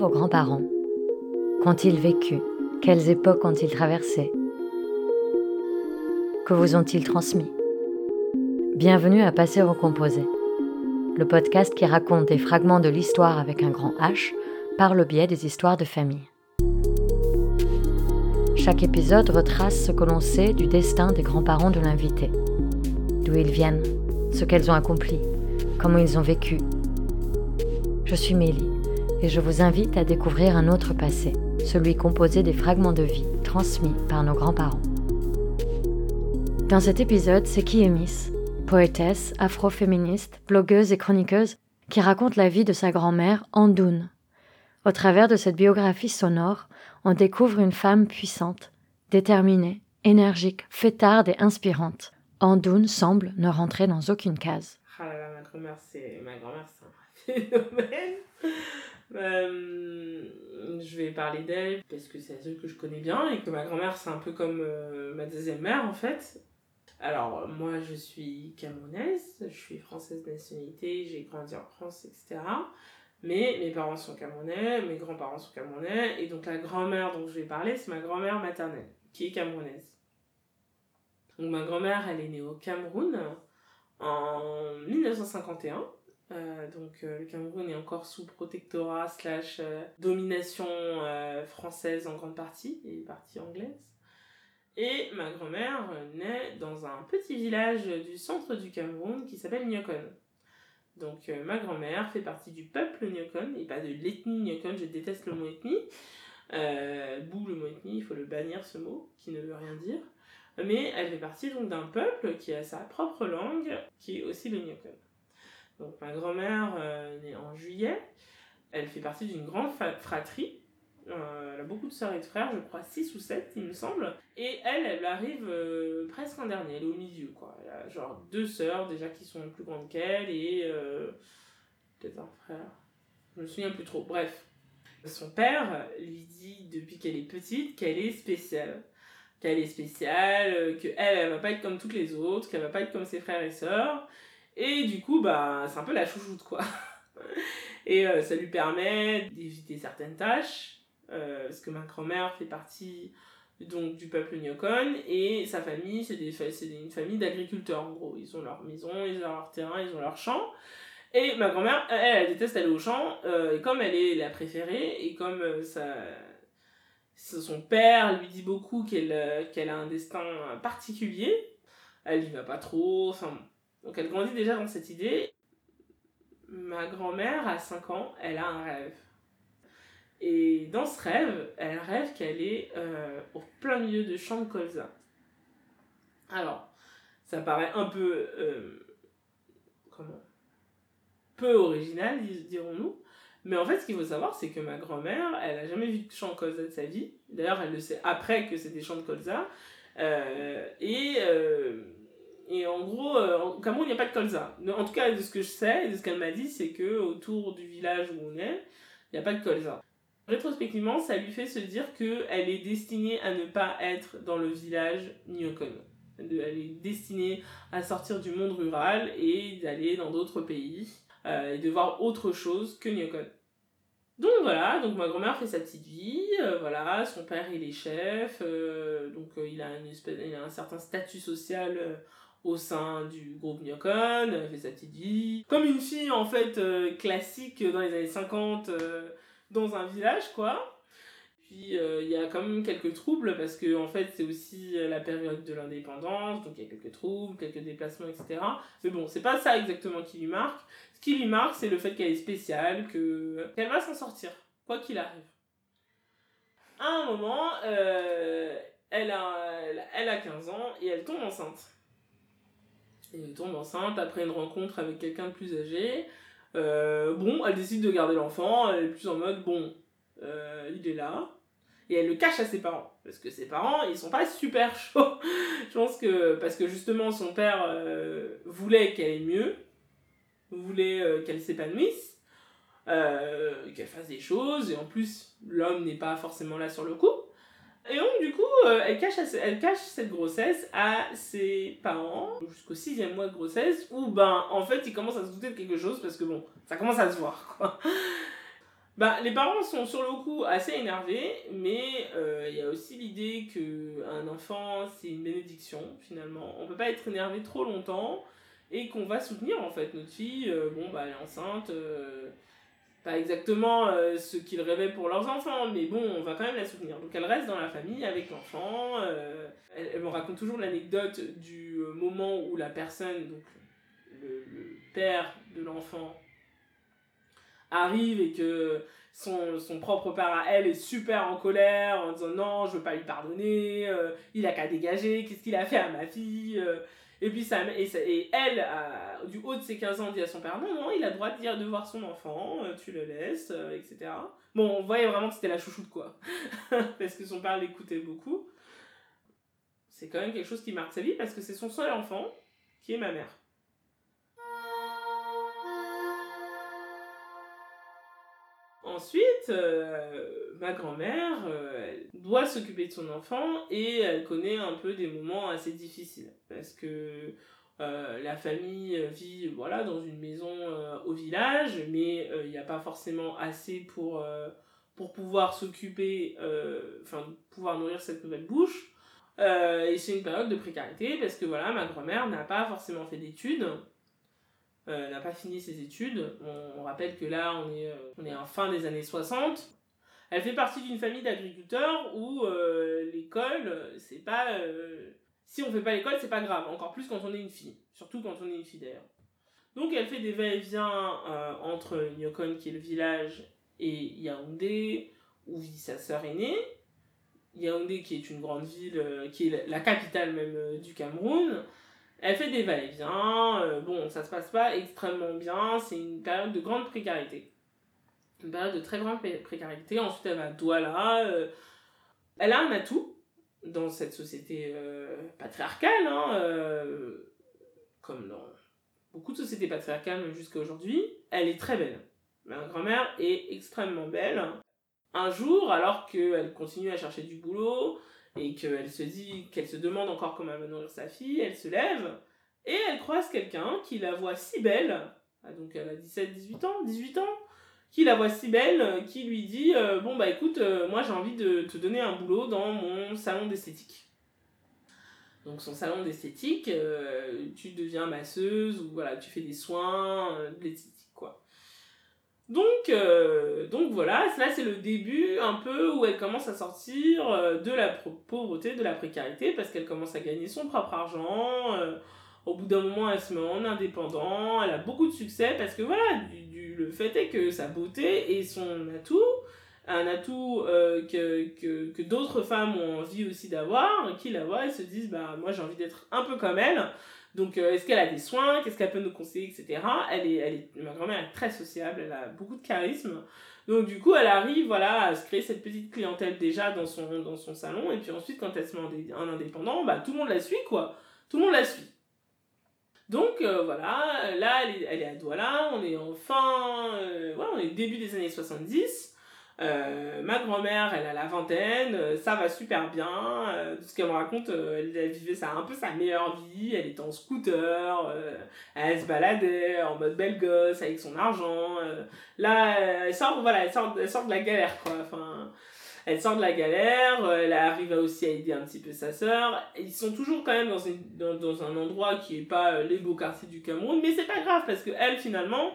vos grands-parents. Qu'ont-ils vécu? Quelles époques ont-ils traversées? Que vous ont-ils transmis? Bienvenue à Passer au composé, le podcast qui raconte des fragments de l'histoire avec un grand H par le biais des histoires de famille. Chaque épisode retrace ce que l'on sait du destin des grands-parents de l'invité, d'où ils viennent, ce qu'elles ont accompli, comment ils ont vécu. Je suis Mélie et je vous invite à découvrir un autre passé, celui composé des fragments de vie transmis par nos grands-parents. Dans cet épisode, c'est qui est Miss, poétesse, afroféministe, blogueuse et chroniqueuse, qui raconte la vie de sa grand-mère, Andoun. Au travers de cette biographie sonore, on découvre une femme puissante, déterminée, énergique, fêtarde et inspirante. Andoun semble ne rentrer dans aucune case. Ah là là, ma grand-mère, c'est ma grand-mère, c'est un phénomène. Euh, je vais parler d'elle parce que c'est la que je connais bien et que ma grand-mère, c'est un peu comme euh, ma deuxième mère en fait. Alors, moi, je suis camerounaise, je suis française de nationalité, j'ai grandi en France, etc. Mais mes parents sont camerounais, mes grands-parents sont camerounais, et donc la grand-mère dont je vais parler, c'est ma grand-mère maternelle, qui est camerounaise. Donc ma grand-mère, elle est née au Cameroun en 1951. Euh, donc euh, le Cameroun est encore sous protectorat slash euh, domination française en grande partie et partie anglaise. Et ma grand-mère naît dans un petit village du centre du Cameroun qui s'appelle Nyokon. Donc ma grand-mère fait partie du peuple Nyokon et pas de l'ethnie Nyokon, je déteste le mot ethnie. bou le mot ethnie, il faut le bannir ce mot qui ne veut rien dire. Mais elle fait partie donc d'un peuple qui a sa propre langue, qui est aussi le Nyokon. Ma grand-mère euh, née en juillet, elle fait partie d'une grande fratrie. Euh, elle a beaucoup de sœurs et de frères, je crois 6 ou 7 il me semble. Et elle, elle arrive euh, presque en dernier, elle est au milieu quoi. Elle a genre deux sœurs déjà qui sont plus grandes qu'elle et peut-être un frère. Je me souviens plus trop. Bref. Son père lui dit depuis qu'elle est petite qu'elle est spéciale qu'elle est spéciale, qu'elle, elle va pas être comme toutes les autres, qu'elle va pas être comme ses frères et sœurs, et du coup, bah, c'est un peu la chouchoute, quoi. et euh, ça lui permet d'éviter certaines tâches, euh, parce que ma grand-mère fait partie donc du peuple Nyokon, et sa famille, c'est une famille d'agriculteurs, en gros. Ils ont leur maison, ils ont leur terrain, ils ont leur champ. Et ma grand-mère, elle, elle, déteste aller au champ, euh, et comme elle est la préférée, et comme ça, son père lui dit beaucoup qu'elle qu'elle a un destin particulier, elle y va pas trop, enfin donc elle grandit déjà dans cette idée. Ma grand-mère, à 5 ans, elle a un rêve. Et dans ce rêve, elle rêve qu'elle est euh, au plein milieu de champs de colza. Alors, ça paraît un peu... Euh, comment? Peu original, dirons-nous. Mais en fait, ce qu'il faut savoir, c'est que ma grand-mère, elle n'a jamais vu de champ de colza de sa vie. D'ailleurs, elle le sait après que c'était champ de colza. Euh, et et en gros, euh, au Cameroun, il n'y a pas de colza. En tout cas, de ce que je sais, de ce qu'elle m'a dit, c'est que autour du village où on est, il n'y a pas de colza. Rétrospectivement, ça lui fait se dire qu'elle est destinée à ne pas être dans le village Nyokon. Elle est destinée à sortir du monde rural et d'aller dans d'autres pays euh, et de voir autre chose que Nyokon. Donc voilà, donc ma grand-mère fait sa petite vie, euh, voilà, son père il est chef, donc une espèce, il a un certain statut social au sein du groupe Nyokon, elle fait sa petite. Comme une fille en fait euh, classique dans les années 50 euh, dans un village quoi. Puis euh, il y a quand même quelques troubles parce que en fait c'est aussi la période de l'indépendance, donc il y a quelques troubles, quelques déplacements, etc. Mais bon, c'est pas ça exactement qui lui marque. Ce qui lui marque, c'est le fait qu'elle est spéciale, que qu'elle va s'en sortir, quoi qu'il arrive. À un moment, elle, elle a 15 ans et elle tombe enceinte. Elle tombe enceinte après une rencontre avec quelqu'un de plus âgé. Euh, bon, elle décide de garder l'enfant, elle est plus en mode bon, euh, il est là. Et elle le cache à ses parents. Parce que ses parents, ils sont pas super chauds. Je pense que, parce que justement, son père euh, voulait qu'elle ait mieux, voulait qu'elle s'épanouisse, qu'elle fasse des choses, et en plus, l'homme n'est pas forcément là sur le coup. Et donc, du coup, euh, elle, cache elle cache cette grossesse à ses parents jusqu'au sixième mois de grossesse, où, ben, en fait, ils commencent à se douter de quelque chose parce que, bon, ça commence à se voir, bah, les parents sont sur le coup assez énervés, mais euh, il y a aussi l'idée qu'un enfant, c'est une bénédiction, finalement. On peut pas être énervé trop longtemps et qu'on va soutenir, en fait, notre fille. Euh, bon, bah, elle est enceinte, pas exactement ce qu'ils rêvaient pour leurs enfants, mais bon, on va quand même la soutenir. Donc, elle reste dans la famille avec l'enfant. Elle, me raconte toujours l'anecdote du moment où la personne, donc le père de l'enfant, arrive et que son, son, propre père à elle est super en colère en disant non, je veux pas lui pardonner, euh, il a qu'à dégager, qu'est-ce qu'il a fait à ma fille euh. Et puis ça, et, et elle, du haut de ses 15 ans, dit à son père non, non, il a le droit de dire de voir son enfant, euh, tu le laisses, etc. Bon, on voyait vraiment que c'était la chouchoute quoi, parce que son père l'écoutait beaucoup. C'est quand même quelque chose qui marque sa vie parce que c'est son seul enfant qui est ma mère. Ensuite, euh, ma grand-mère euh, doit s'occuper de son enfant et elle connaît un peu des moments assez difficiles parce que euh, la famille vit voilà, dans une maison au village, mais il n'y a pas forcément assez pour, pour pouvoir s'occuper, enfin pouvoir nourrir cette nouvelle bouche. et c'est une période de précarité parce que voilà, ma grand-mère n'a pas forcément fait d'études. Euh, n'a pas fini ses études. On, rappelle que là, on est, euh, on est en fin des années 60. Elle fait partie d'une famille d'agriculteurs où euh, l'école, c'est pas. si on fait pas l'école, c'est pas grave. Encore plus quand on est une fille. Surtout quand on est une fille d'ailleurs. Donc elle fait des va-et-vient entre Nyokon, qui est le village, et Yaoundé, où vit sa sœur aînée. Yaoundé, qui est une grande ville, qui est la capitale même du Cameroun. Elle fait des va-et-vient, euh, bon, ça se passe pas extrêmement bien, c'est une période de grande précarité. Une période de très grande précarité. Ensuite, elle va à Douala. Euh, elle a un atout dans cette société euh, patriarcale, hein, comme dans beaucoup de sociétés patriarcales, jusqu'à aujourd'hui. Elle est très belle. Ma grand-mère est extrêmement belle. Un jour, alors qu'elle continue à chercher du boulot, et qu'elle se dit, qu'elle se demande encore comment elle va nourrir sa fille, elle se lève et elle croise quelqu'un qui la voit si belle, ah, donc elle a 17, 18 ans, 18 ans, qui la voit si belle, qui lui dit euh, Bon, bah écoute, euh, moi j'ai envie de te donner un boulot dans mon salon d'esthétique. Donc son salon d'esthétique, euh, tu deviens masseuse ou voilà, tu fais des soins, de donc, euh, donc voilà, là c'est le début un peu où elle commence à sortir euh, de la pauvreté, de la précarité, parce qu'elle commence à gagner son propre argent. Euh, au bout d'un moment, elle se met en indépendant, elle a beaucoup de succès, parce que voilà, du, le fait est que sa beauté est son atout, un atout que, que, que d'autres femmes ont envie aussi d'avoir, qui la voient et se disent, bah moi j'ai envie d'être un peu comme elle. Donc, euh, est-ce qu'elle a des soins? Qu'est-ce qu'elle peut nous conseiller, etc. Elle est, elle est, ma grand-mère est très sociable, elle a beaucoup de charisme. Donc, du coup, elle arrive voilà, à se créer cette petite clientèle déjà dans son, dans son salon. Et puis ensuite, quand elle se met en, indépendant, bah, tout le monde la suit, quoi. Tout le monde la suit. Donc, euh, voilà, là, elle est, elle est à Douala, on est en fin... Euh, on est début des années 70. Euh, ma grand-mère, elle a la vingtaine, euh, ça va super bien. Euh, tout ce qu'elle me raconte, elle, vivait ça un peu sa meilleure vie. Elle était en scooter, elle se baladait en mode belle gosse avec son argent. là, elle sort, voilà, elle sort, elle sort de la galère, quoi. Enfin, elle sort de la galère, elle arrive aussi à aider un petit peu sa sœur. Ils sont toujours quand même dans, dans, un endroit qui est pas les beaux quartiers du Cameroun, mais c'est pas grave parce que elle, finalement,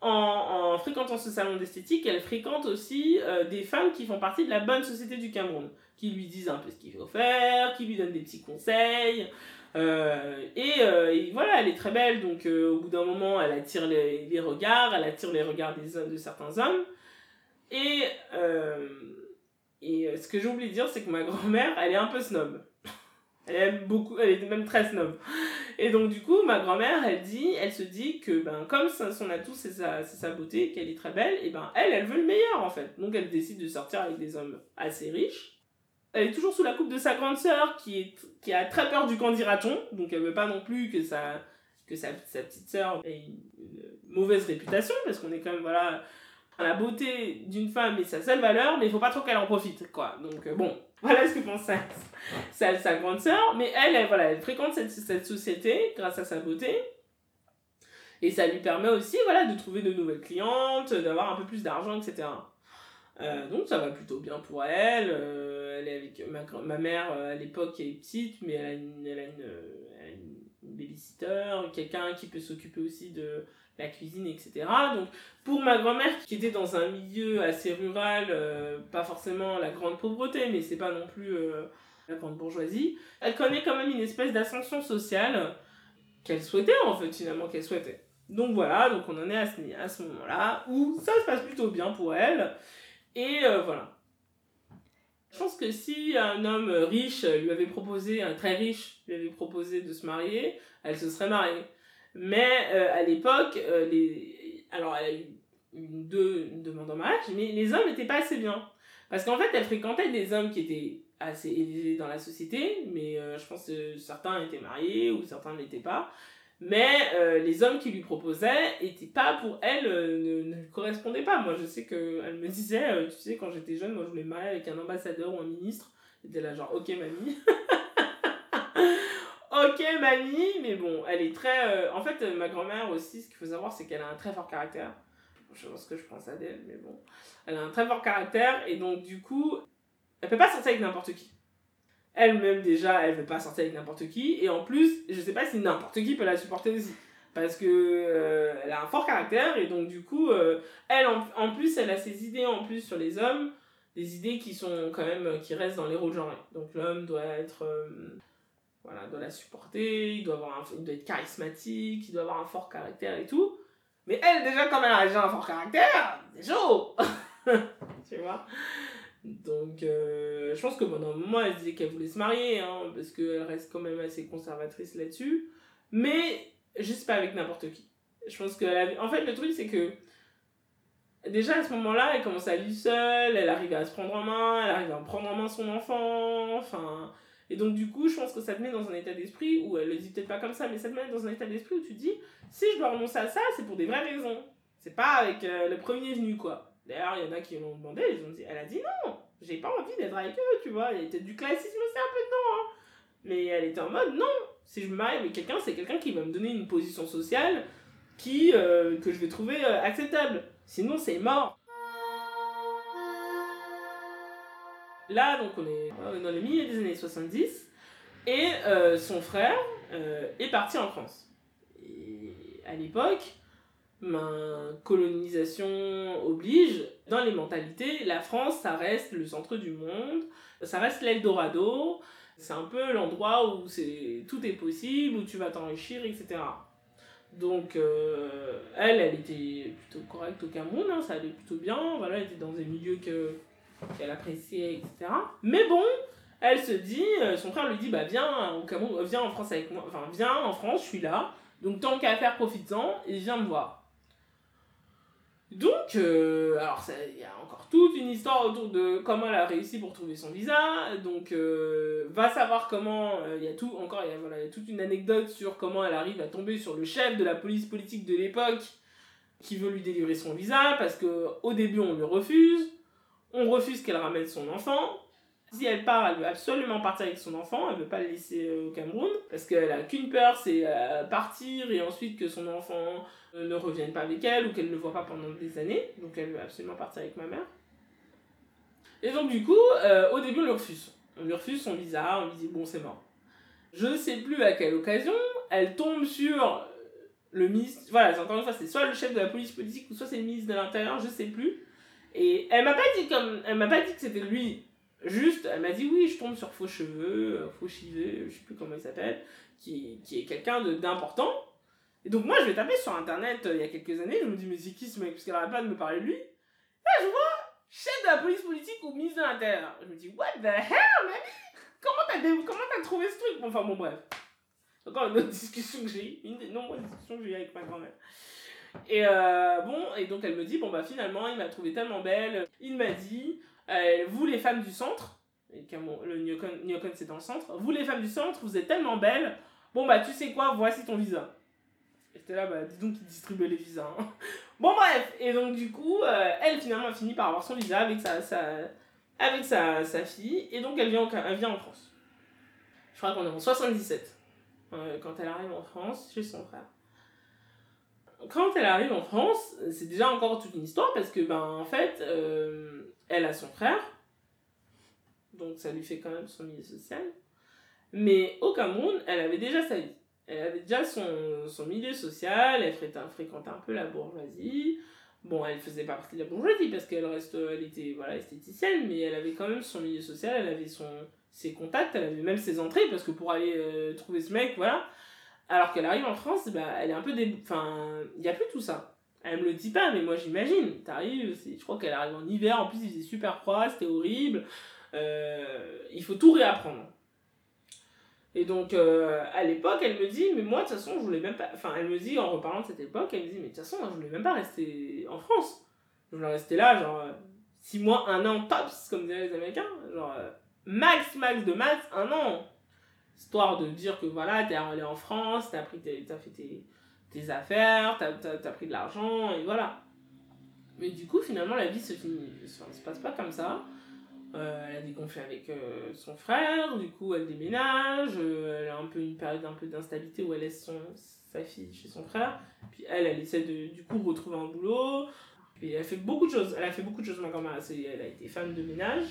en, fréquentant ce salon d'esthétique, elle fréquente aussi euh, des femmes qui font partie de la bonne société du Cameroun, qui lui disent un peu ce qu'il faut faire, qui lui donnent des petits conseils. Euh, euh, et, voilà, elle est très belle, donc au bout d'un moment, elle attire les, regards, elle attire les regards des de certains hommes. Et, et ce que j'ai oublié de dire, c'est que ma grand-mère, elle est un peu snob. Elle aime beaucoup, elle est même très snob. Et donc, du coup, ma grand-mère, elle dit, elle se dit que, ben, comme son atout, c'est sa, sa beauté, qu'elle est très belle, et ben, elle, elle veut le meilleur, en fait. Donc, elle décide de sortir avec des hommes assez riches. Elle est toujours sous la coupe de sa grande sœur, qui, est, qui a très peur du candidaton. Donc, elle veut pas non plus que sa, que sa, sa petite sœur ait une, mauvaise réputation, parce qu'on est quand même, voilà, la beauté d'une femme est sa seule valeur, mais il faut pas trop qu'elle en profite, quoi. Donc, euh, bon, voilà ce que pense sa, sa, grande sœur. Mais elle, voilà, elle fréquente cette, cette société grâce à sa beauté. Et ça lui permet aussi voilà, de trouver de nouvelles clientes, d'avoir un peu plus d'argent, etc. Euh, donc ça va plutôt bien pour elle. Euh, elle est avec ma, ma mère à l'époque elle est petite, mais elle a une, elle a une, elle babysitter, quelqu'un qui peut s'occuper aussi de la cuisine, etc. Donc pour ma grand-mère qui était dans un milieu assez rural, pas forcément la grande pauvreté, mais c'est pas non plus la grande bourgeoisie, elle connaît quand même une espèce d'ascension sociale qu'elle souhaitait en fait finalement qu'elle souhaitait. Donc voilà, donc on en est à ce, à ce moment-là où ça se passe plutôt bien pour elle. Et euh, voilà. Je pense que si un homme riche lui avait proposé, un très riche lui avait proposé de se marier, elle se serait mariée. Mais euh, à l'époque, euh, les... alors elle a eu deux, une demande en mariage, mais les hommes n'étaient pas assez bien. Parce qu'en fait, elle fréquentait des hommes qui étaient assez élevés dans la société, mais je pense que certains étaient mariés ou certains n'étaient pas. Mais euh, les hommes qui lui proposaient étaient pas pour elle, euh, ne, ne correspondaient pas. Moi, je sais qu'elle me disait, euh, tu sais, quand j'étais jeune, moi je voulais me marier avec un ambassadeur ou un ministre. J'étais là, genre, ok, mamie. ok, mamie. Mais bon, elle est très. En fait, ma grand-mère aussi, ce qu'il faut savoir, c'est qu'elle a un très fort caractère. Je pense que je pense à d'elle, mais bon. Elle a un très fort caractère et donc, du coup, elle peut pas sortir avec n'importe qui elle-même déjà, elle veut pas sortir avec n'importe qui. Et en plus, je sais pas si n'importe qui peut la supporter aussi. Parce que euh, elle a un fort caractère et donc du coup, euh, elle en, plus, elle a ses idées en plus sur les hommes, des idées qui sont quand même, qui restent dans les rôles genrés. Donc l'homme doit être, euh, voilà, doit la supporter, il doit, il doit être charismatique, il doit avoir un fort caractère et tout. Mais elle, déjà, comme elle a déjà un fort caractère, c'est chaud Tu vois? Donc, euh, je pense que pendant un moment, elle disait qu'elle voulait se marier, hein, parce qu'elle reste quand même assez conservatrice là-dessus. Mais, juste pas avec n'importe qui. Je pense que. En fait, le truc, c'est que. Déjà, à ce moment-là, elle commence à vivre seule, elle arrive à se prendre en main, elle arrive à prendre en main son enfant, enfin. Et donc, du coup, je pense que ça te met dans un état d'esprit où elle le dit peut-être pas comme ça, mais ça te met dans un état d'esprit où tu dis si je dois renoncer à ça, c'est pour des vraies raisons. C'est pas avec euh, le premier venu, quoi. D'ailleurs, il y en a qui l'ont demandé, elle a dit non, j'ai pas envie d'être avec eux, tu vois. Il y était du classisme aussi un peu dedans, hein. Mais elle était en mode, non, si je me marie avec quelqu'un, c'est quelqu'un qui va me donner une position sociale qui, euh, que je vais trouver euh, acceptable. Sinon, c'est mort. Là, donc, on est dans le milieu des années 70, et euh, son frère est parti en France. Et à l'époque, ma colonisation oblige, dans les mentalités, la France, ça reste le centre du monde, ça reste l'Eldorado, c'est un peu l'endroit où c'est tout est possible, où tu vas t'enrichir, etc. Donc, euh, elle, elle était plutôt correcte au Cameroun, hein, ça allait plutôt bien, voilà, elle était dans milieux que, qu'elle appréciait, etc. Mais bon, elle se dit, euh, son frère lui dit, bah viens au Cameroun, viens en France avec moi, enfin viens en France, je suis là, donc tant qu'à faire, profites-en et viens me voir. Donc, euh, alors il y a encore toute une histoire autour de comment elle a réussi pour trouver son visa. Donc, euh, va savoir comment. Euh, il y a tout encore, il y a, toute une anecdote sur comment elle arrive à tomber sur le chef de la police politique de l'époque qui veut lui délivrer son visa parce que au début on lui refuse, on refuse qu'elle ramène son enfant. Si elle part, elle veut absolument partir avec son enfant, elle veut pas le laisser au Cameroun parce qu'elle a qu'une peur, c'est partir et ensuite que son enfant ne revienne pas avec elle ou qu'elle ne voit pas pendant des années. Donc elle veut absolument partir avec ma mère. Et donc du coup, euh, au début on lui refuse. On lui refuse son visa, on lui dit bon c'est mort. Je ne sais plus à quelle occasion, elle tombe sur le ministre, voilà, encore une fois, c'est soit le chef de la police politique ou soit c'est le ministre de l'Intérieur, je sais plus. Et elle m'a pas dit comme, elle m'a pas dit que c'était lui. Juste, elle m'a dit oui, je tombe sur Faux Cheveux, euh, Faux Chiveux, je sais plus comment il s'appelle, qui, qui est quelqu'un d'important. Et donc moi je vais taper sur internet euh, il y a quelques années, je me dis mais c'est qui ce mec? Parce qu'elle pas de me parler de lui. Là je vois chef de la police politique ou ministre de l'Intérieur. Je me dis what the hell man Comment t'as trouvé ce truc? Enfin bon bref. Encore une autre discussion que j'ai eue, une des nombreuses discussions que j'ai eues avec ma grand-mère. Et euh, bon, et donc elle me dit, bon bah finalement, il m'a trouvé tellement belle. Il m'a dit, euh, vous les femmes du centre, et le Nyokon c'est dans le centre, vous les femmes du centre, vous êtes tellement belles, bon bah tu sais quoi, voici ton visa. Et là, bah, dis donc qu'il distribuait les visas. Hein. Bon, bref, et donc du coup, euh, elle finalement a fini par avoir son visa avec sa, sa avec sa, sa, fille, et donc elle vient, en, elle vient en France. Je crois qu'on est en 77, euh, quand elle arrive en France, chez son frère. quand elle arrive en France, c'est déjà encore toute une histoire parce que, ben, en fait, elle a son frère. Donc, ça lui fait quand même son milieu social. Mais au Cameroun, elle avait déjà sa vie. Elle avait déjà son, son milieu social, elle fréquentait un peu la bourgeoisie. Bon, elle faisait pas partie de la bourgeoisie parce qu'elle reste, elle était voilà, esthéticienne, mais elle avait quand même son milieu social, elle avait son, ses contacts, elle avait même ses entrées parce que pour aller euh, trouver ce mec, voilà. Alors qu'elle arrive en France, bah, elle est un peu des. Enfin, il n'y a plus tout ça. Elle me le dit pas, mais moi j'imagine. T'arrives, je crois qu'elle arrive en hiver, en plus il faisait super froid, c'était horrible. Euh, il faut tout réapprendre. Et donc, euh, à l'époque, elle me dit, mais moi, de toute façon, je voulais même pas. Enfin, elle me dit, en reparlant de cette époque, elle me dit, mais de toute façon, je voulais même pas rester en France. Je voulais rester là, genre, 6 mois, un an, tops, comme diraient les Américains. Genre, euh, max, max de max, un an. Histoire de dire que voilà, t'es allé en France, t'as pris tes, as fait tes, tes affaires, t'as as, pris de l'argent, et voilà. Mais du coup, finalement, la vie se finit. Enfin, se passe pas comme ça. Euh, elle a des conflits avec euh, son frère, du coup elle déménage, euh, elle a un peu une période un peu d'instabilité où elle laisse son, sa fille chez son frère, puis elle, elle essaie de du coup retrouver un boulot, puis elle fait beaucoup de choses, elle a fait beaucoup de choses ma grand-mère, elle a été femme de ménage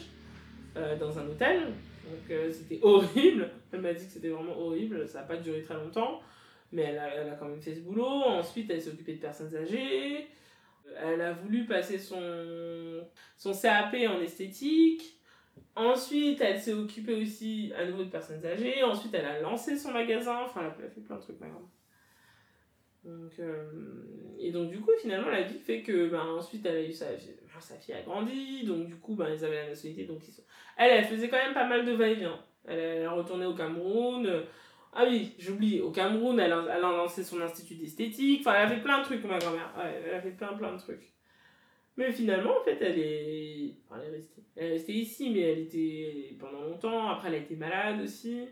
dans un hôtel, donc c'était horrible, elle m'a dit que c'était vraiment horrible, ça n'a pas duré très longtemps, mais elle a, elle a quand même fait ce boulot, ensuite elle s'est occupée de personnes âgées, elle a voulu passer son, son CAP en esthétique. Ensuite, elle s'est occupée aussi à nouveau de personnes âgées. Ensuite, elle a lancé son magasin. Enfin, elle a fait plein de trucs, ma Donc, euh, et donc, du coup, finalement, la vie fait que, ben, ensuite, elle a eu sa, sa fille a grandi. Donc, du coup, ben, ils avaient la nationalité. Donc, elle, elle faisait quand même pas mal de va-et-vient. Elle, elle est retournée au Cameroun. Ah oui, j'oublie, au Cameroun, elle a, elle a lancé son institut d'esthétique. Enfin, elle a fait plein de trucs, ma grand-mère. Ouais, elle a fait plein, plein de trucs. Mais finalement, en fait, elle est... Enfin, elle est restée. Elle est restée ici, mais elle était pendant longtemps. Après, elle a été malade aussi.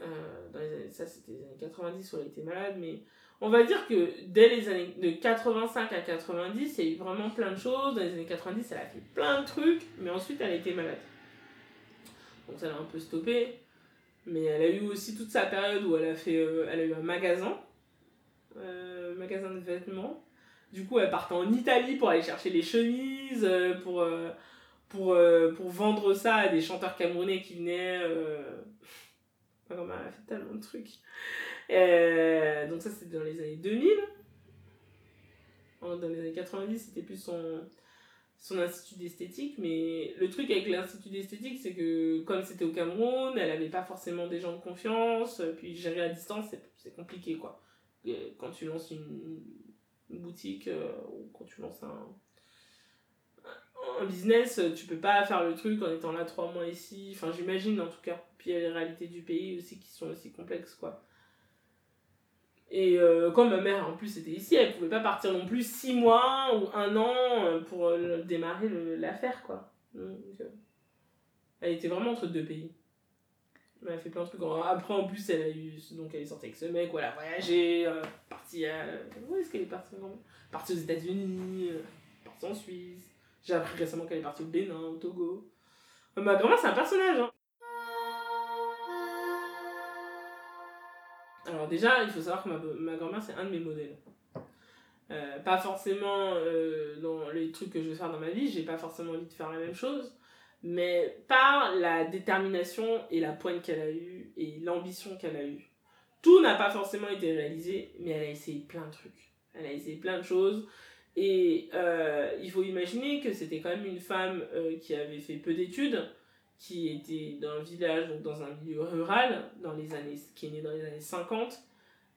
Euh. Ça, c'était les années 90 où elle était malade, mais... On va dire que dès les années de 85 à 90, il y a eu vraiment plein de choses. Dans les années 90, elle a fait plein de trucs, mais ensuite, elle a été malade. Donc, ça l'a un peu stoppé. Mais elle a eu aussi toute sa période où elle a, fait, euh, elle a eu un magasin, euh, magasin de vêtements. Du coup, elle partait en Italie pour aller chercher les chemises, euh, pour, pour, pour vendre ça à des chanteurs camerounais qui venaient. elle a fait tellement de trucs. donc, ça, c'était dans les années 2000. Dans les années 90, c'était plus son son institut d'esthétique, mais le truc avec l'institut d'esthétique, c'est que comme c'était au Cameroun, elle avait pas forcément des gens de confiance, puis gérer à distance, c'est compliqué quoi. quand tu lances une, boutique euh, ou quand tu lances un, un business, tu peux pas faire le truc en étant là trois mois ici, enfin j'imagine en tout cas. Puis il y a les réalités du pays aussi qui sont aussi complexes quoi. Et euh, comme ma mère en plus était ici, elle pouvait pas partir non plus six mois ou un an euh, pour euh, démarrer l'affaire quoi. Donc, elle était vraiment entre deux pays. Elle a fait plein de trucs. Après en plus elle a eu donc elle est sortie avec ce mec, elle a voyagé, partie où est-ce qu'elle est partie Partie aux États-Unis, partie en Suisse. J'ai appris récemment qu'elle est partie au Bénin, au Togo. Ma grand-mère c'est un personnage hein. Alors déjà, il faut savoir que ma, grand-mère, c'est un de mes modèles. Euh, pas forcément euh, dans les trucs que je veux faire dans ma vie, j'ai pas forcément envie de faire la même chose, mais par la détermination et la poigne qu'elle a eue et l'ambition qu'elle a eue. Tout n'a pas forcément été réalisé, mais elle a essayé plein de trucs. Elle a essayé plein de choses. Et euh, il faut imaginer que c'était quand même une femme qui avait fait peu d'études, qui était dans un village, donc dans un milieu rural, dans les années, qui est née dans les années 50,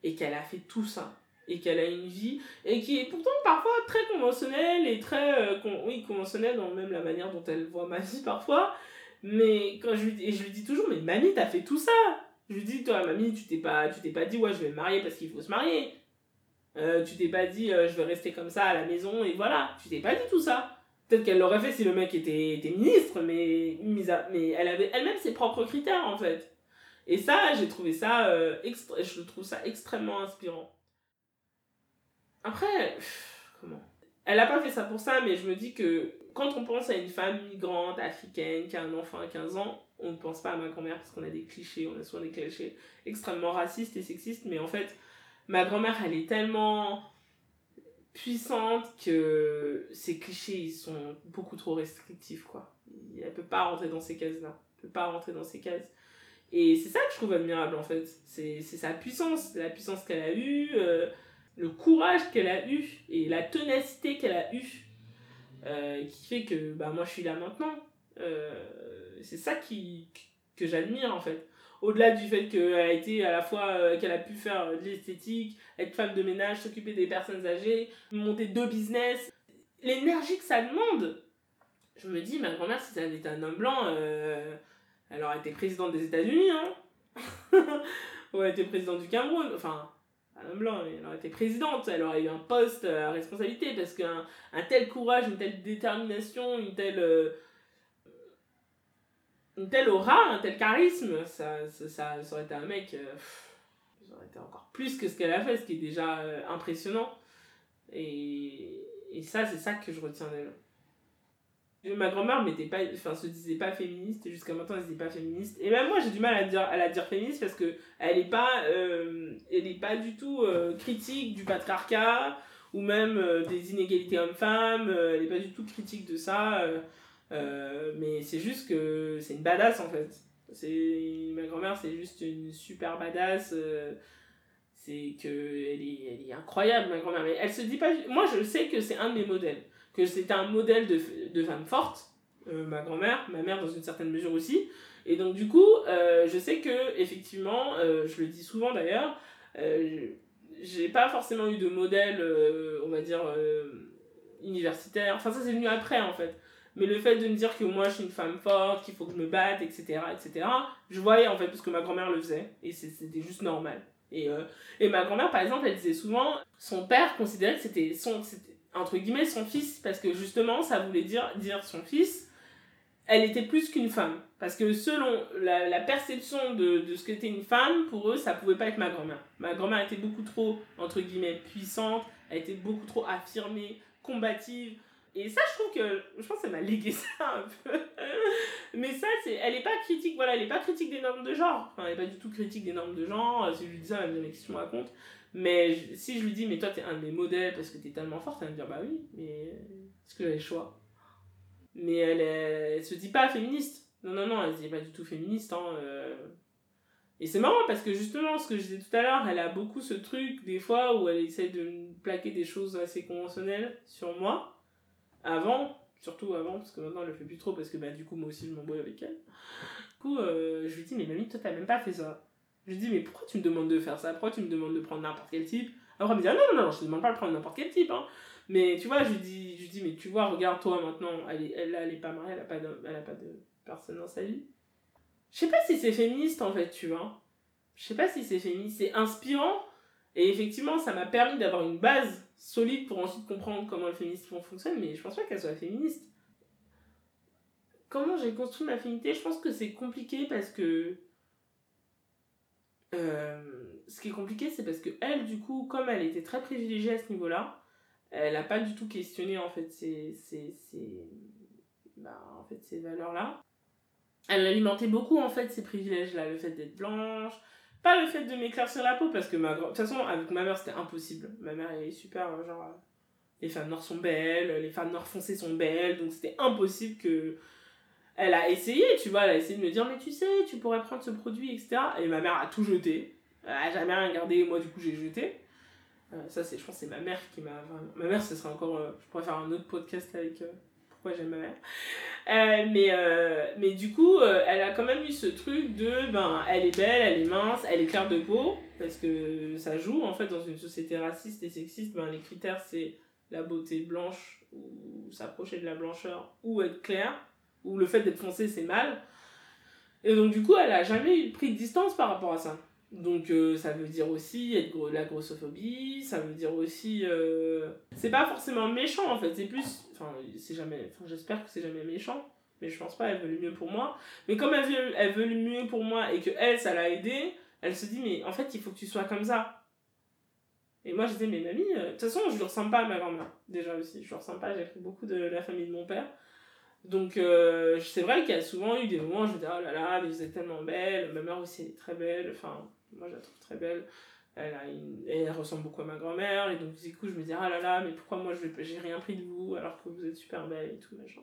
et qu'elle a fait tout ça. Et qu'elle a une vie, et qui est pourtant parfois très conventionnelle, et très, euh, oui, conventionnelle dans même la manière dont elle voit ma vie parfois. Mais quand je et je lui dis toujours, mais mamie, t'as fait tout ça Je lui dis, toi, mamie, tu t'es pas, pas dit, ouais, je vais me marier parce qu'il faut se marier. Euh, tu t'es pas dit, euh, je vais rester comme ça à la maison, et voilà. Tu t'es pas dit tout ça. Peut-être qu'elle l'aurait fait si le mec était, était ministre, mais, mais elle avait elle-même ses propres critères en fait. Et ça, j'ai trouvé ça, euh, je trouve ça extrêmement inspirant. Après, comment? Elle n'a pas fait ça pour ça, mais je me dis que quand on pense à une femme migrante, africaine, qui a un enfant à 15 ans, on ne pense pas à ma grand-mère parce qu'on a des clichés, on a souvent des clichés extrêmement racistes et sexistes, mais en fait, ma grand-mère, elle est tellement puissante que ces clichés, ils sont beaucoup trop restrictifs, quoi. Elle peut pas rentrer dans ces cases-là. Elle peut pas rentrer dans ces cases. Et c'est ça que je trouve admirable, en fait. C'est sa puissance, la puissance qu'elle a eue, euh, le courage qu'elle a eu et la ténacité qu'elle a eue, euh, qui fait que bah, moi, je suis là maintenant. Euh, c'est ça qui, que j'admire, en fait au-delà du fait qu'elle a été à la fois qu'elle a pu faire de l'esthétique, être femme de ménage, s'occuper des personnes âgées, monter deux business, l'énergie que ça demande. Je me dis, ma grand-mère, si elle était un homme blanc, euh, elle aurait été présidente des États-Unis, hein. Ou elle était présidente du Cameroun, enfin, un homme blanc, elle aurait été présidente, elle aurait eu un poste à responsabilité parce qu'un un tel courage, une telle détermination, une telle. Euh, une telle aura, un tel charisme, ça, ça, ça, aurait été un mec, euh, ça aurait été encore plus que ce qu'elle a fait, ce qui est déjà euh, impressionnant. Et, et ça, c'est ça que je retiens d'elle. Ma grand-mère enfin, se disait pas féministe, jusqu'à maintenant elle se disait pas féministe. Et même moi j'ai du mal à, dire, à la dire féministe parce que elle est pas, euh, pas du tout critique du patriarcat ou même des inégalités hommes-femmes, elle est pas du tout critique de ça. Euh, mais c'est juste que c'est une badass en fait. C'est ma grand-mère, c'est juste une super badass. Euh, c'est que elle est, elle est incroyable ma grand-mère. Mais elle se dit pas. Moi, je sais que c'est un de mes modèles, que c'est un modèle de, de femme forte. Euh, ma grand-mère, ma mère dans une certaine mesure aussi. Et donc du coup, je sais que effectivement, je le dis souvent d'ailleurs, j'ai pas forcément eu de modèle, on va dire universitaire. Enfin ça c'est venu après en fait. Mais le fait de me dire que moi je suis une femme forte, qu'il faut que je me batte, etc., etc., je voyais en fait, parce que ma grand-mère le faisait, et c'était juste normal. Et, euh, et ma grand-mère, par exemple, elle disait souvent, son père considérait que c'était son, entre guillemets, son fils, parce que justement, ça voulait dire, dire son fils, elle était plus qu'une femme. Parce que selon la, perception de, de ce qu'était une femme, pour eux, ça pouvait pas être ma grand-mère. Ma grand-mère était beaucoup trop, entre guillemets, puissante, elle était beaucoup trop affirmée, combative. Et ça, je trouve que, je pense qu'elle m'a légué ça un peu. Mais ça, c'est, elle est pas critique, voilà, elle est pas critique des normes de genre. Enfin, elle est pas du tout critique des normes de genre. Si je lui dis ça, elle me dit, mais que Mais si je lui dis, mais toi, t'es un de mes modèles parce que t'es tellement forte, elle me dire, bah oui, mais est-ce que j'avais le choix? Mais elle, elle, se dit pas féministe. Non, non, non, elle se dit pas du tout féministe, hein. Euh. Et c'est marrant parce que justement, ce que je disais tout à l'heure, elle a beaucoup ce truc, des fois, où elle essaie de plaquer des choses assez conventionnelles sur moi avant, surtout avant, parce que maintenant elle le fait plus trop, parce que bah, du coup, moi aussi je m'embrouille avec elle. Du coup, euh, je lui dis, mais mamie, toi t'as même pas fait ça. Je lui dis, mais pourquoi tu me demandes de faire ça? Pourquoi tu me demandes de prendre n'importe quel type? Alors elle me dit, ah non, non, non, je te demande pas de prendre n'importe quel type. Hein. Mais tu vois, je lui dis, je lui dis mais tu vois, regarde toi maintenant, elle est, elle, elle est pas mariée, elle a pas, de, elle a pas de personne dans sa vie. Je sais pas si c'est féministe en fait, tu vois. Je sais pas si c'est féministe, c'est inspirant. Et effectivement, ça m'a permis d'avoir une base solide pour ensuite comprendre comment le féminisme fonctionne, mais je pense pas qu'elle soit féministe. Comment j'ai construit ma féminité Je pense que c'est compliqué parce que. Euh, ce qui est compliqué, c'est parce que elle, du coup, comme elle était très privilégiée à ce niveau-là, elle n'a pas du tout questionné en fait ces, ces, ces, bah, en fait, ces valeurs-là. Elle alimentait beaucoup en fait ces privilèges-là, le fait d'être blanche, pas le fait de m'éclaircir la peau, parce que ma... de toute façon, avec ma mère, c'était impossible. Ma mère, elle est super, euh, genre, euh, les femmes noires sont belles, les femmes noires foncées sont belles, donc c'était impossible que... Elle a essayé, tu vois, elle a essayé de me dire, mais tu sais, tu pourrais prendre ce produit, etc. Et ma mère a tout jeté. Elle a jamais rien gardé, moi, du coup, j'ai jeté. Euh, ça, c'est, je pense, c'est ma mère qui m'a... Ma mère, ce serait encore... je pourrais faire un autre podcast avec pourquoi j'aime ma mère. Euh, mais, euh, mais du coup, euh, elle a quand même eu ce truc de, ben, elle est belle, elle est mince, elle est claire de peau, parce que ça joue, en fait, dans une société raciste et sexiste, ben, les critères, c'est la beauté blanche, ou s'approcher de la blancheur, ou être clair, ou le fait d'être foncé, c'est mal. Et donc, du coup, elle a jamais pris de distance par rapport à ça. Donc euh, ça veut dire aussi être la grossophobie, ça veut dire aussi... Euh, c'est pas forcément méchant en fait, c'est plus... Enfin, c'est jamais... Enfin, j'espère que c'est jamais méchant, mais je pense pas, elle veut le mieux pour moi. Mais comme elle veut, elle veut le mieux pour moi et que elle, ça l'a aidé, elle se dit, mais en fait, il faut que tu sois comme ça. Et moi, je disais, mais mamie, euh, de toute façon, je ne ressemble pas à ma grand-mère, déjà aussi. Je ne ressemble pas, j'ai pris beaucoup de la famille de mon père. Donc, c'est vrai qu'il y a souvent eu des moments où je me dis, oh là là, mais vous êtes tellement belle, ma mère aussi, est très belle, enfin moi je la trouve très belle. elle, a elle ressemble beaucoup à ma grand-mère, et donc du coup je me dis ah là là, mais pourquoi moi je j'ai rien pris de vous alors que vous êtes super belle et tout machin.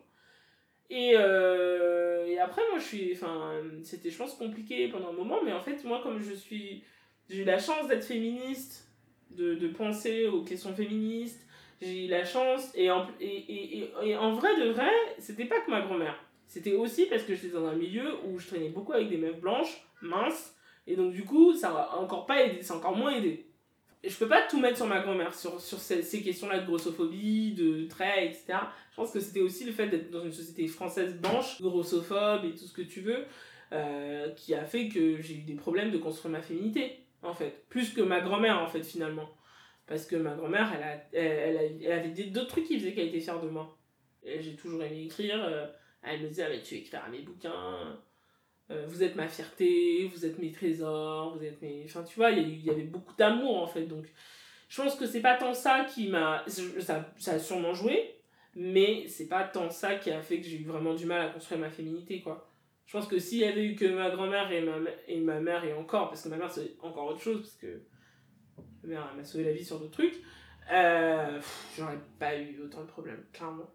Et, euh, et après moi je suis, enfin c'était je pense compliqué pendant un moment, mais en fait moi comme je suis, j'ai eu la chance d'être féministe, de, de penser aux questions féministes, j'ai eu la chance, et en, et, et, et, en vrai de vrai, c'était pas que ma grand-mère. C'était aussi parce que j'étais dans un milieu où je traînais beaucoup avec des meufs blanches, minces, et donc du coup, ça a encore pas aidé, c'est encore moins aidé. Et je peux pas tout mettre sur ma grand-mère, sur, sur ces, questions-là de grossophobie, de traits, etc. Je pense que c'était aussi le fait d'être dans une société française blanche, grossophobe et tout ce que tu veux, euh, qui a fait que j'ai eu des problèmes de construire ma féminité, en fait. Plus que ma grand-mère, en fait, finalement. Parce que ma grand-mère, elle, a, elle, a, elle avait d'autres trucs qui faisaient qu'elle était fière de moi. J'ai toujours aimé écrire. Euh, elle me disait, ah, mais tu écrire à mes bouquins. Euh, vous êtes ma fierté, vous êtes mes trésors, vous êtes mes. Enfin, tu vois, il y, avait beaucoup d'amour en fait. Donc, je pense que c'est pas tant ça qui m'a. Ça, ça a sûrement joué, mais c'est pas tant ça qui a fait que j'ai eu vraiment du mal à construire ma féminité, quoi. Je pense que s'il y avait eu que ma grand-mère et ma, et ma mère, et encore, parce que ma mère c'est encore autre chose, parce que ma mère m'a sauvé la vie sur d'autres trucs, euh, j'aurais pas eu autant de problèmes, clairement.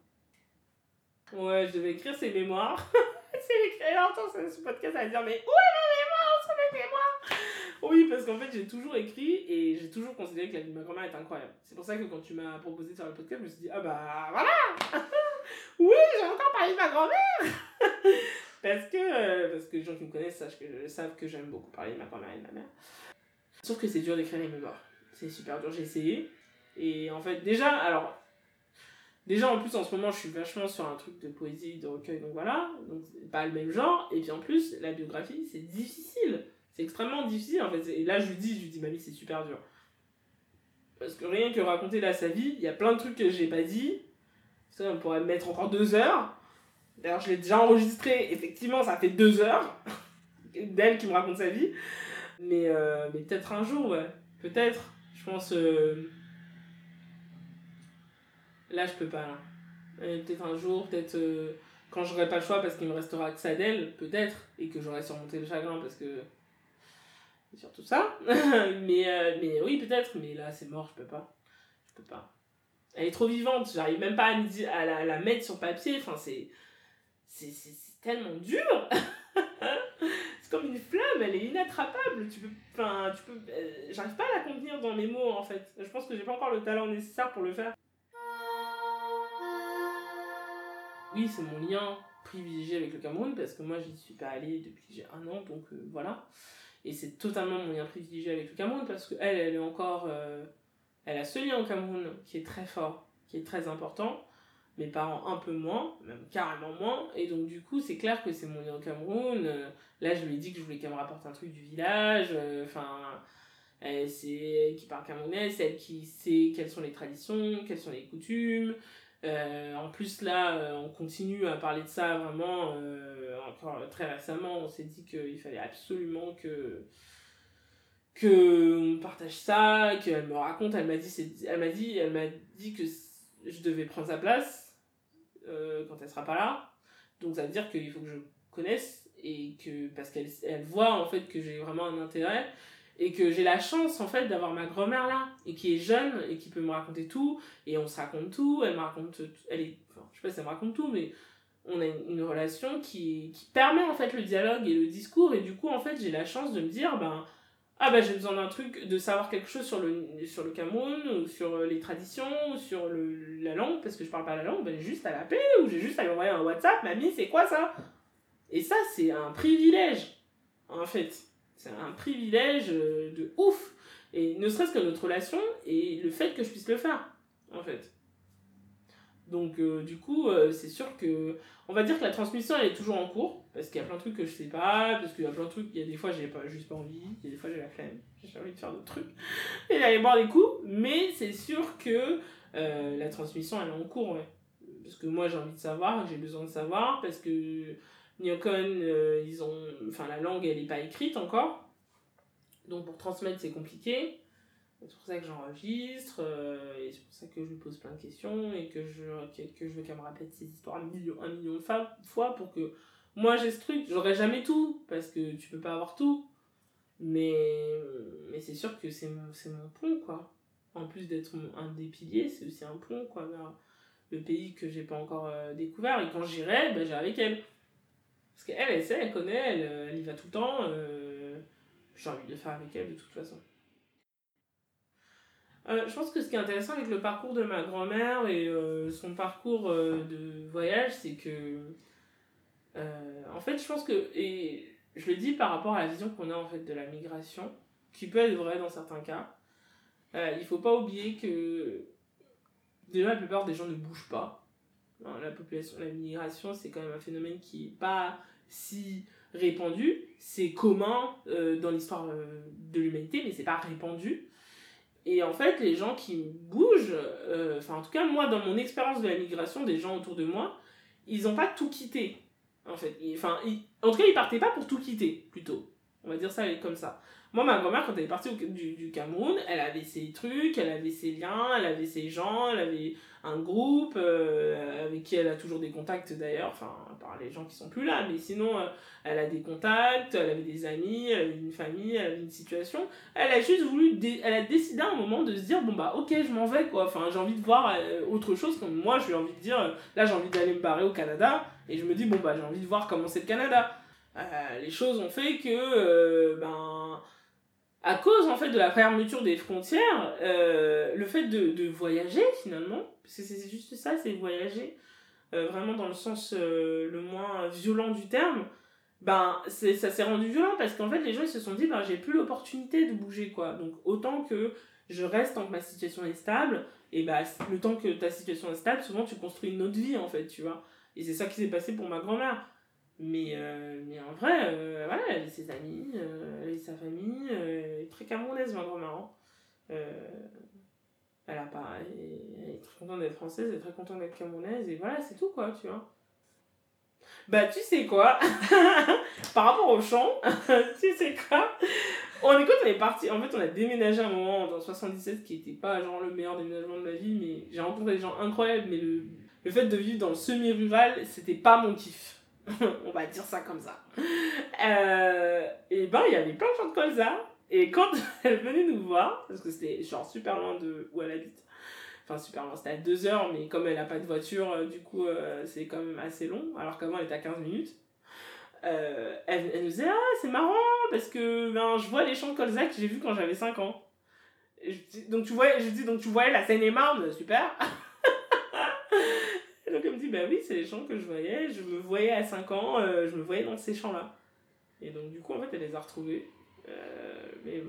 Ouais, je devais écrire ses mémoires. c'est longtemps sur ce podcast à dire mais où est ma mémoire? Sur Oui, parce qu'en fait j'ai toujours écrit et j'ai toujours considéré que la vie de ma grand-mère est incroyable. C'est pour ça que quand tu m'as proposé de faire le podcast, je me suis dit ah bah voilà Oui, j'ai encore parlé de ma grand-mère Parce que, euh, parce que les gens qui me connaissent que, savent que j'aime beaucoup parler de ma grand-mère et de ma mère. Sauf que c'est dur d'écrire les mémoires. C'est super dur, j'ai essayé. Et en fait, déjà, alors, Déjà, en plus, en ce moment, je suis vachement sur un truc de poésie, de recueil, donc voilà. Donc, pas le même genre. Et puis, en plus, la biographie, c'est difficile. C'est extrêmement difficile, en fait. Et là, je lui dis, je lui dis, mamie, c'est super dur. Parce que rien que raconter là sa vie, il y a plein de trucs que j'ai pas dit. Ça, on pourrait mettre encore deux heures. D'ailleurs, je l'ai déjà enregistré. Effectivement, ça fait deux heures d'elle qui me raconte sa vie. Mais, euh, mais peut-être un jour, ouais. Peut-être. Je pense... Euh, Là, je peux pas. Là. Peut-être un jour, peut-être euh, quand j'aurai pas le choix parce qu'il me restera que ça d'elle, peut-être, et que j'aurai surmonté le chagrin parce que. Surtout ça. mais, euh, mais oui, peut-être, mais là, c'est mort, je peux pas. Je peux pas. Elle est trop vivante, j'arrive même pas à, la, mettre sur papier. Enfin, c'est. C'est tellement dur! c'est comme une flamme, elle est inattrapable. Tu peux, enfin, tu peux, euh, j'arrive pas à la contenir dans mes mots en fait. Je pense que j'ai pas encore le talent nécessaire pour le faire. Oui, c'est mon lien privilégié avec le Cameroun parce que moi, j'y suis pas allée depuis que un an, donc euh, voilà. Et c'est totalement mon lien privilégié avec le Cameroun parce qu'elle, elle est encore. Euh, elle a ce lien au Cameroun qui est très fort, qui est très important. Mes parents un peu moins, même carrément moins. Et donc, du coup, c'est clair que c'est mon lien au Cameroun. Là, je lui ai dit que je voulais qu'elle me rapporte un truc du village. Euh, enfin. c'est elle qui parle camerounais, c'est elle qui sait quelles sont les traditions, quelles sont les coutumes, euh, en plus, là, euh, on continue à parler de ça vraiment. Euh, encore très récemment, on s'est dit qu'il fallait absolument que que partage ça, qu'elle me raconte. Elle m'a dit, elle m'a dit, elle m'a dit que je devais prendre sa place quand elle sera pas là. Donc ça veut dire qu'il faut que je connaisse et que parce qu'elle elle voit en fait que j'ai vraiment un intérêt et que j'ai la chance en fait d'avoir ma grand-mère là et qui est jeune et qui peut me raconter tout et on se raconte tout elle me raconte elle est enfin, je sais pas si elle me raconte tout mais on a une, relation qui, qui permet en fait le dialogue et le discours et du coup en fait j'ai la chance de me dire ben ah ben j'ai besoin d'un truc de savoir quelque chose sur le sur le Cameroun ou sur les traditions ou sur le, la langue parce que je parle pas la langue ben juste à l'appeler ou j'ai juste à lui envoyer un WhatsApp mamie c'est quoi ça? Et ça c'est un privilège en fait c'est un privilège euh, de ouf. Et ne serait-ce que notre relation et le fait que je puisse le faire, en fait. Donc, euh, du coup, euh, c'est sûr que. On va dire que la transmission, elle est toujours en cours. Parce qu'il y a plein de trucs que je sais pas. Parce qu'il y a plein de trucs. Il y a des fois, j'ai pas, juste pas envie. Il y a des fois, j'ai la flemme. J'ai envie de faire d'autres trucs. Et d'aller boire des coups. Mais c'est sûr que la transmission, elle est en cours, ouais. Parce que moi, j'ai envie de savoir. J'ai besoin de savoir. Parce que Nyokon, euh, ils ont, enfin la langue elle n'est pas écrite encore, donc pour transmettre c'est compliqué. C'est pour ça que j'enregistre, euh, et c'est pour ça que je lui pose plein de questions et que je, que, je veux qu'elle me répète ces histoires un million, un million de fois pour que moi j'ai ce truc. J'aurai jamais tout parce que tu peux pas avoir tout. Mais, mais c'est sûr que c'est mon, mon pont, quoi. En plus d'être un des piliers, c'est aussi un pont, quoi, vers le pays que j'ai pas encore euh, découvert. Et quand j'irai, ben, j'irai avec elle. Parce qu'elle, elle sait, elle connaît, elle, elle, y va tout le temps. Euh, j'ai envie de le faire avec elle de toute façon. Euh, je pense que ce qui est intéressant avec le parcours de ma grand-mère et son parcours de voyage, c'est que. en fait, je pense que. Et je le dis par rapport à la vision qu'on a en fait de la migration, qui peut être vraie dans certains cas. Euh, il faut pas oublier que déjà la plupart des gens ne bougent pas. La population, la migration, c'est quand même un phénomène qui n'est pas si répandu. C'est commun euh, dans l'histoire euh, de l'humanité, mais c'est pas répandu. Et en fait, les gens qui bougent, euh, enfin en tout cas moi dans mon expérience de la migration, des gens autour de moi, ils n'ont pas tout quitté. En fait, enfin, en tout cas, ils partaient pas pour tout quitter, plutôt. On va dire ça comme ça. Moi, ma grand-mère, quand elle est partie du, du, Cameroun, elle avait ses trucs, elle avait ses liens, elle avait ses gens, elle avait un groupe euh, avec qui elle a toujours des contacts d'ailleurs, enfin, par les gens qui sont plus là, mais sinon, euh, elle a des contacts, elle avait des amis, elle avait une famille, elle avait une situation. Elle a juste voulu, elle a décidé à un moment de se dire, bon bah ok, je m'en vais quoi, enfin, j'ai envie de voir euh, autre chose, comme moi, j'ai envie de dire, là, j'ai envie d'aller me barrer au Canada, et je me dis, bon bah j'ai envie de voir comment c'est le Canada. les choses ont fait que, ben à cause en fait de la fermeture des frontières, euh, le fait de, de, voyager finalement, parce que c'est juste ça, c'est voyager, euh, vraiment dans le sens euh, le moins violent du terme, ben ça s'est rendu violent parce qu'en fait les gens ils se sont dit ben j'ai plus l'opportunité de bouger quoi, donc autant que je reste tant que ma situation est stable, et ben le temps que ta situation est stable, souvent tu construis une autre vie en fait, tu vois. Et c'est ça qui s'est passé pour ma grand-mère. Mais, euh, mais en vrai, euh, voilà, elle a ses amis, euh, elle a sa famille, elle est très camerounaise, ma grand-mère. Hein. elle est très contente d'être française, elle est très contente d'être camerounaise, et voilà, c'est tout quoi, tu vois. Bah, tu sais quoi? Par rapport au chant, tu sais quoi? On quand on est parti, en fait, on a déménagé un moment dans 77 qui était pas genre le meilleur déménagement de ma vie, mais j'ai rencontré des gens incroyables, mais le, le fait de vivre dans le semi-rural, c'était pas mon kiff. on va dire ça comme ça. Euh, et ben, il y avait plein de gens de colza. Et quand elle venait nous voir, parce que c'était genre super loin de où elle habite, enfin super loin, c'était à 2 heures, mais comme elle n'a pas de voiture, euh, du coup, euh, c'est quand même assez long, alors qu'avant elle était à 15 minutes. elle, elle, nous disait Ah, c'est marrant, parce que ben, je vois les champs de colza que j'ai vus quand j'avais 5 ans. donc, tu vois, je dis, donc tu voyais la Seine-et-Marne, super donc elle me dit, bah oui, c'est les champs que je voyais, je me voyais à 5 ans, euh, je me voyais dans ces champs-là. Et donc du coup, en fait, elle les a retrouvés. Euh, mais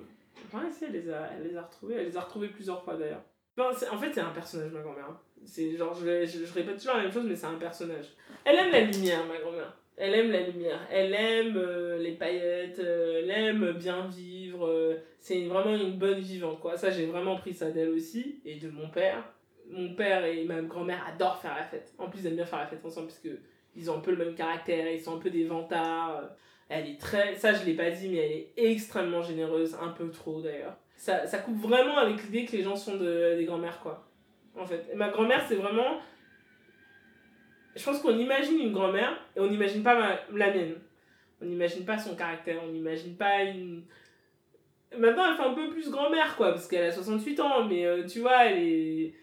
ouais, si, elle les, a, elle les a retrouvés, elle les a retrouvés plusieurs fois d'ailleurs. en fait, c'est un personnage, ma grand-mère. Hein. C'est genre, je, je, répète toujours la même chose, mais c'est un personnage. Elle aime la lumière, ma grand-mère. Elle aime la lumière. Elle aime euh, les paillettes, elle aime bien vivre. c'est vraiment une bonne vivante, quoi. Ça, j'ai vraiment pris ça d'elle aussi, et de mon père mon père et ma grand-mère adorent faire la fête. En plus, ils aiment bien faire la fête ensemble parce que ils ont un peu le même caractère, ils sont un peu des vantards. Elle est très, ça je l'ai pas dit, mais elle est extrêmement généreuse, un peu trop d'ailleurs. Ça, ça coupe vraiment avec l'idée que les gens sont de, des grand-mères, quoi. En fait, ma grand-mère, c'est vraiment. Je pense qu'on imagine une grand-mère et on n'imagine pas la mienne. On n'imagine pas son caractère, on n'imagine pas une. Maintenant, elle fait un peu plus grand-mère, quoi, parce qu'elle a 68 ans, mais euh, tu vois, elle est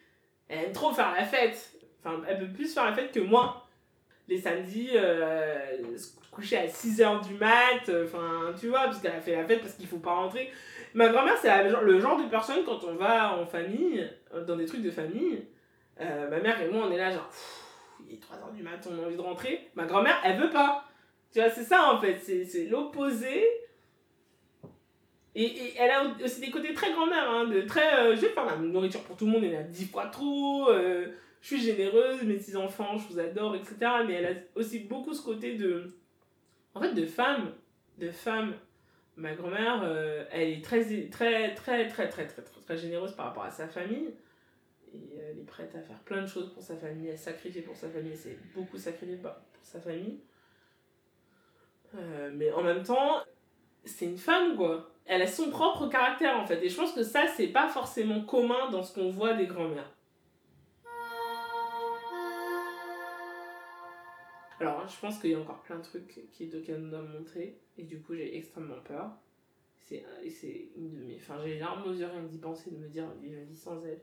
elle aime trop faire la fête. Enfin, elle peut plus faire la fête que moi. Les samedis, euh, se coucher à 6h du mat, euh, enfin, tu vois, parce qu'elle a fait la fête parce qu'il faut pas rentrer. Ma grand-mère, c'est le genre de personne, quand on va en famille, dans des trucs de famille, euh, ma mère et moi, on est là, genre, il est 3h du mat, on a envie de rentrer. Ma grand-mère, elle veut pas. Tu vois, c'est ça en fait, c'est l'opposé et, et, elle a aussi des côtés très grand-mère, hein, de très. Euh, je vais faire la nourriture pour tout le monde, elle a dix fois trop. Euh, je suis généreuse, mes petits enfants, je vous adore, etc. Mais elle a aussi beaucoup ce côté de. En fait, de femme. De femme. Ma grand-mère, euh, elle est très, très, très, très, très, très, très, très généreuse par rapport à sa famille. Et elle est prête à faire plein de choses pour sa famille. Elle sacrifie pour sa famille. C'est beaucoup sacrifié pour sa famille. mais en même temps, c'est une femme, quoi elle a son propre caractère en fait. Et je pense que ça, c'est pas forcément commun dans ce qu'on voit des grands-mères. Alors, je pense qu'il y a encore plein de trucs qui, nous doivent montrer, et du coup, j'ai extrêmement peur. c'est une de mes. Enfin, j'ai les larmes aux yeux rien d'y penser, de me dire, la vie sans elle.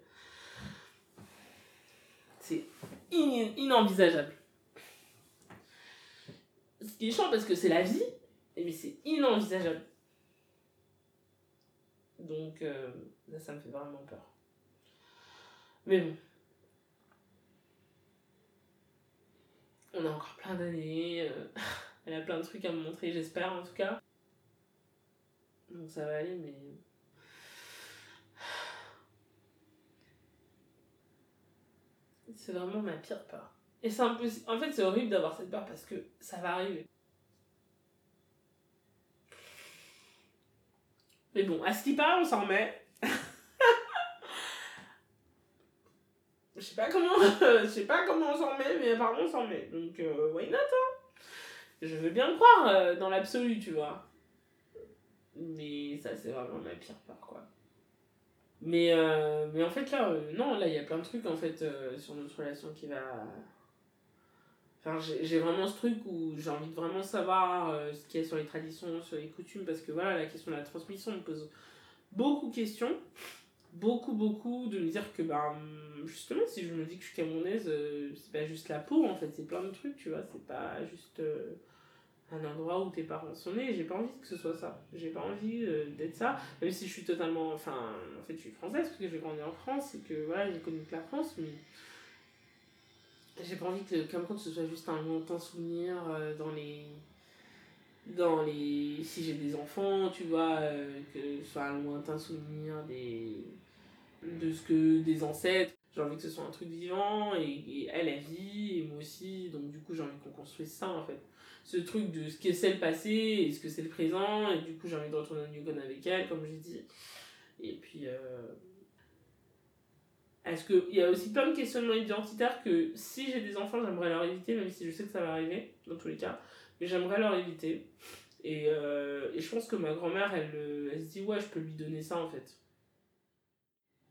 C'est inenvisageable. Ce qui est chiant parce que c'est la vie, mais c'est inenvisageable. Donc, euh, ça me fait vraiment peur. Mais bon. On a encore plein d'années. Euh, elle a plein de trucs à me montrer, j'espère en tout cas. Donc ça va aller, mais. C'est vraiment ma pire peur. Et c'est impossible. En fait, c'est horrible d'avoir cette peur parce que ça va arriver. Mais bon, à ce qui paraît, on s'en met. je sais pas comment, je sais pas comment on s'en met, mais apparemment on s'en met. Donc, euh, why not, hein? Je veux bien le croire euh, dans l'absolu, tu vois. Mais ça, c'est vraiment ma pire peur, quoi. Mais, euh, mais en fait, là, non, là, il y a plein de trucs, en fait, sur notre relation qui va Enfin, j'ai vraiment ce truc où j'ai envie de vraiment savoir euh, ce qu'il y a sur les traditions, sur les coutumes, parce que voilà, la question de la transmission me pose beaucoup de questions. Beaucoup, beaucoup de me dire que, ben, justement, si je me dis que je suis camerounaise, euh, c'est pas juste la peau, en fait, c'est plein de trucs, tu vois, c'est pas juste euh, un endroit où tes parents sont nés. J'ai pas envie que ce soit ça. J'ai pas envie d'être ça, même si je suis totalement. Enfin, en fait, je suis française, parce que j'ai grandi en France, et que voilà, j'ai connu que la France, mais j'ai pas envie que le ce soit juste un lointain souvenir euh, dans les dans les si j'ai des enfants tu vois euh, que ce soit un lointain souvenir des de ce que des ancêtres. J'ai envie que ce soit un truc vivant et, elle elle vit et moi aussi. Donc du coup j'ai envie qu'on construise ça en fait. Ce truc de ce que c'est le passé et ce que c'est le présent. Et du coup j'ai envie de retourner au Newcon avec elle comme j'ai dit. Et puis euh, est-ce qu'il y a aussi plein de questionnements identitaires que si j'ai des enfants, j'aimerais leur éviter, même si je sais que ça va arriver, dans tous les cas, mais j'aimerais leur éviter. Et, euh, et je pense que ma grand-mère, elle, euh, elle se dit, ouais, je peux lui donner ça en fait.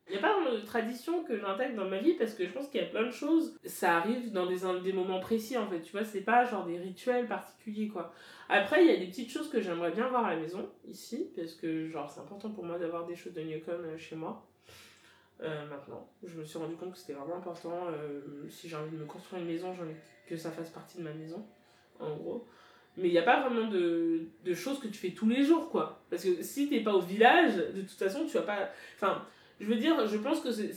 Il n'y a pas de tradition que j'intègre dans ma vie parce que je pense qu'il y a plein de choses. Ça arrive dans des, des moments précis en fait, tu vois, c'est pas genre des rituels particuliers quoi. Après, il y a des petites choses que j'aimerais bien voir à la maison, ici, parce que genre c'est important pour moi d'avoir des choses de Newcom euh, chez moi. Euh, maintenant. Je me suis rendu compte que c'était vraiment important. Euh, si j'ai envie de me construire une maison, j'ai envie que ça fasse partie de ma maison, en gros. Mais il n'y a pas vraiment de, de, choses que tu fais tous les jours, quoi. Parce que si t'es pas au village, de toute façon, tu vas pas. Enfin, je veux dire, je pense que c'est,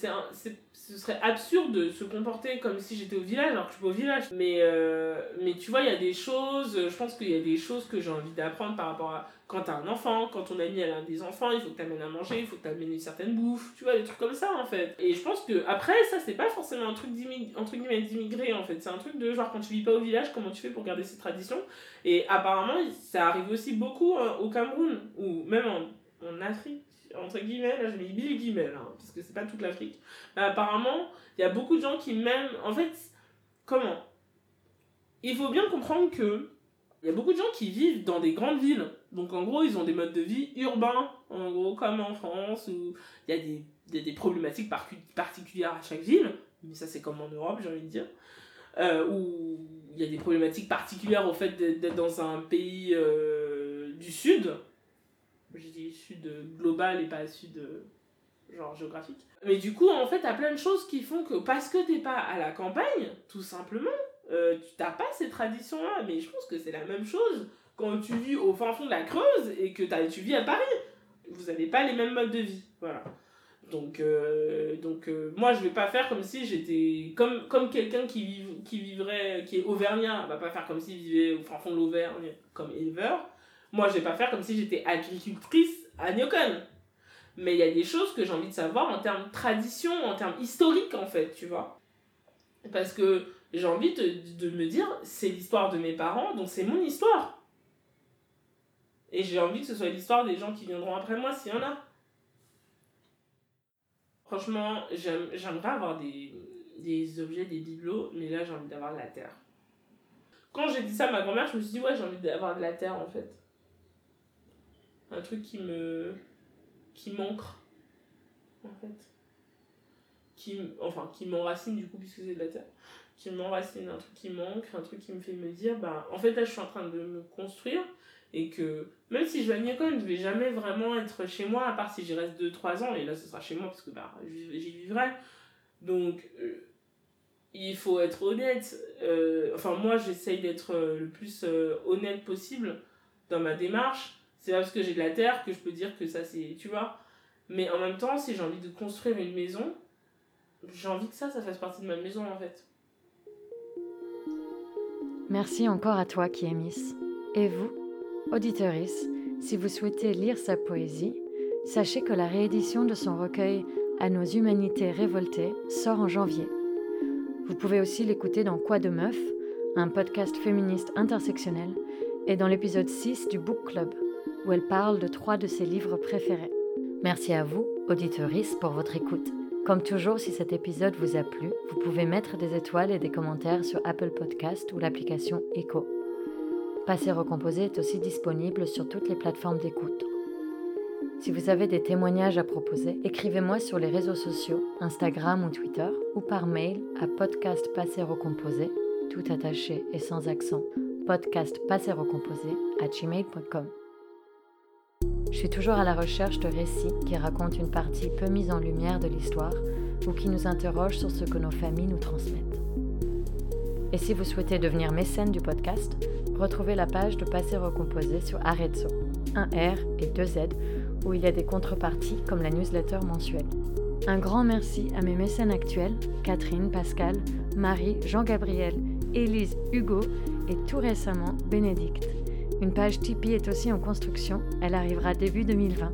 ce serait absurde de se comporter comme si j'étais au village alors que je suis pas au village. Mais, euh, mais tu vois, il y a des choses, je pense qu'il y a des choses que j'ai envie d'apprendre par rapport à quand t'as un enfant, quand ton ami a un des enfants, il faut que t'amènes à manger, il faut que t'amènes une certaine bouffe, tu vois, des trucs comme ça en fait. Et je pense que après, ça c'est pas forcément un truc d'immigré en fait, c'est un truc de genre quand tu vis pas au village, comment tu fais pour garder ces traditions? Et apparemment, ça arrive aussi beaucoup hein, au Cameroun, ou même en, en Afrique entre guillemets, là je mets mille guillemets, hein, parce que c'est pas toute l'Afrique. apparemment, il y a beaucoup de gens qui même. En fait, comment? Il faut bien comprendre que. Il y a beaucoup de gens qui vivent dans des grandes villes. Donc en gros, ils ont des modes de vie urbains, en gros, comme en France, où il y a des, des, problématiques particulières à chaque ville. Mais ça, c'est comme en Europe, j'ai envie de dire. Euh, où il y a des problématiques particulières au fait d'être dans un pays euh, du Sud, je dis sud global et pas sud euh, genre géographique. Mais du coup, en fait, t'as plein de choses qui font que parce que t'es pas à la campagne, tout simplement, euh, tu t'as pas ces traditions-là. Mais je pense que c'est la même chose quand tu vis au fin fond de la Creuse et que tu vis à Paris. Vous avez pas les mêmes modes de vie. Voilà. Donc, euh, donc moi, je vais pas faire comme si j'étais. Comme, comme quelqu'un qui, qui vivrait. qui est auvergnat, va pas faire comme s'il vivait au fin fond de l'Auvergne comme éleveur moi, je vais pas faire comme si j'étais agricultrice à Nyokon. Mais il y a des choses que j'ai envie de savoir en termes tradition, en termes historiques, en fait, tu vois. Parce que j'ai envie de, de me dire, c'est l'histoire de mes parents, donc c'est mon histoire. Et j'ai envie que ce soit l'histoire des gens qui viendront après moi, s'il y en a. Franchement, j'aimerais avoir des, des objets, des bibelots, mais là j'ai envie d'avoir de la terre. Quand j'ai dit ça à ma grand-mère, je me suis dit, ouais, j'ai envie d'avoir de la terre en fait un truc qui me qui manque en fait qui enfin qui m'enracine du coup puisque c'est de la terre qui m'enracine un truc qui manque un truc qui me fait me dire bah en fait là je suis en train de me construire Et que même si je vais à école, je vais jamais vraiment être chez moi, à part si j'y reste 2-3 ans, et là ce sera chez moi parce que bah, j'y vivrai. Donc euh, il faut être honnête. Euh, enfin, moi j'essaye d'être euh, le plus honnête possible dans ma démarche. C'est pas parce que j'ai de la terre que je peux dire que ça c'est. Tu vois Mais en même temps, si j'ai envie de construire une maison, j'ai envie que ça, ça fasse partie de ma maison en fait. Merci encore à toi, Kiemis. Et vous, auditeurice, si vous souhaitez lire sa poésie, sachez que la réédition de son recueil À nos humanités révoltées sort en janvier. Vous pouvez aussi l'écouter dans Quoi de meuf, un podcast féministe intersectionnel, et dans l'épisode 6 du Book Club, où elle parle de trois de ses livres préférés. Merci à vous, auditeurice, pour votre écoute. Comme toujours, si cet épisode vous a plu, vous pouvez mettre des étoiles et des commentaires sur Apple Podcast ou l'application Echo. Passé Recomposé est aussi disponible sur toutes les plateformes d'écoute. Si vous avez des témoignages à proposer, écrivez-moi sur les réseaux sociaux, Instagram ou Twitter, ou par mail à podcast passé recomposé, tout attaché et sans accent, podcast passé recomposé à gmail.com. Je suis toujours à la recherche de récits qui racontent une partie peu mise en lumière de l'histoire ou qui nous interrogent sur ce que nos familles nous transmettent. Et si vous souhaitez devenir mécène du podcast, retrouvez la page de Passé Recomposé sur Arezzo, un R et deux Z, où il y a des contreparties comme la newsletter mensuelle. Un grand merci à mes mécènes actuels, Catherine, Pascal, Marie, Jean-Gabriel, Élise, Hugo et tout récemment Bénédicte. Une page Tipeee est aussi en construction, elle arrivera début 2020.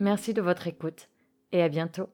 Merci de votre écoute et à bientôt.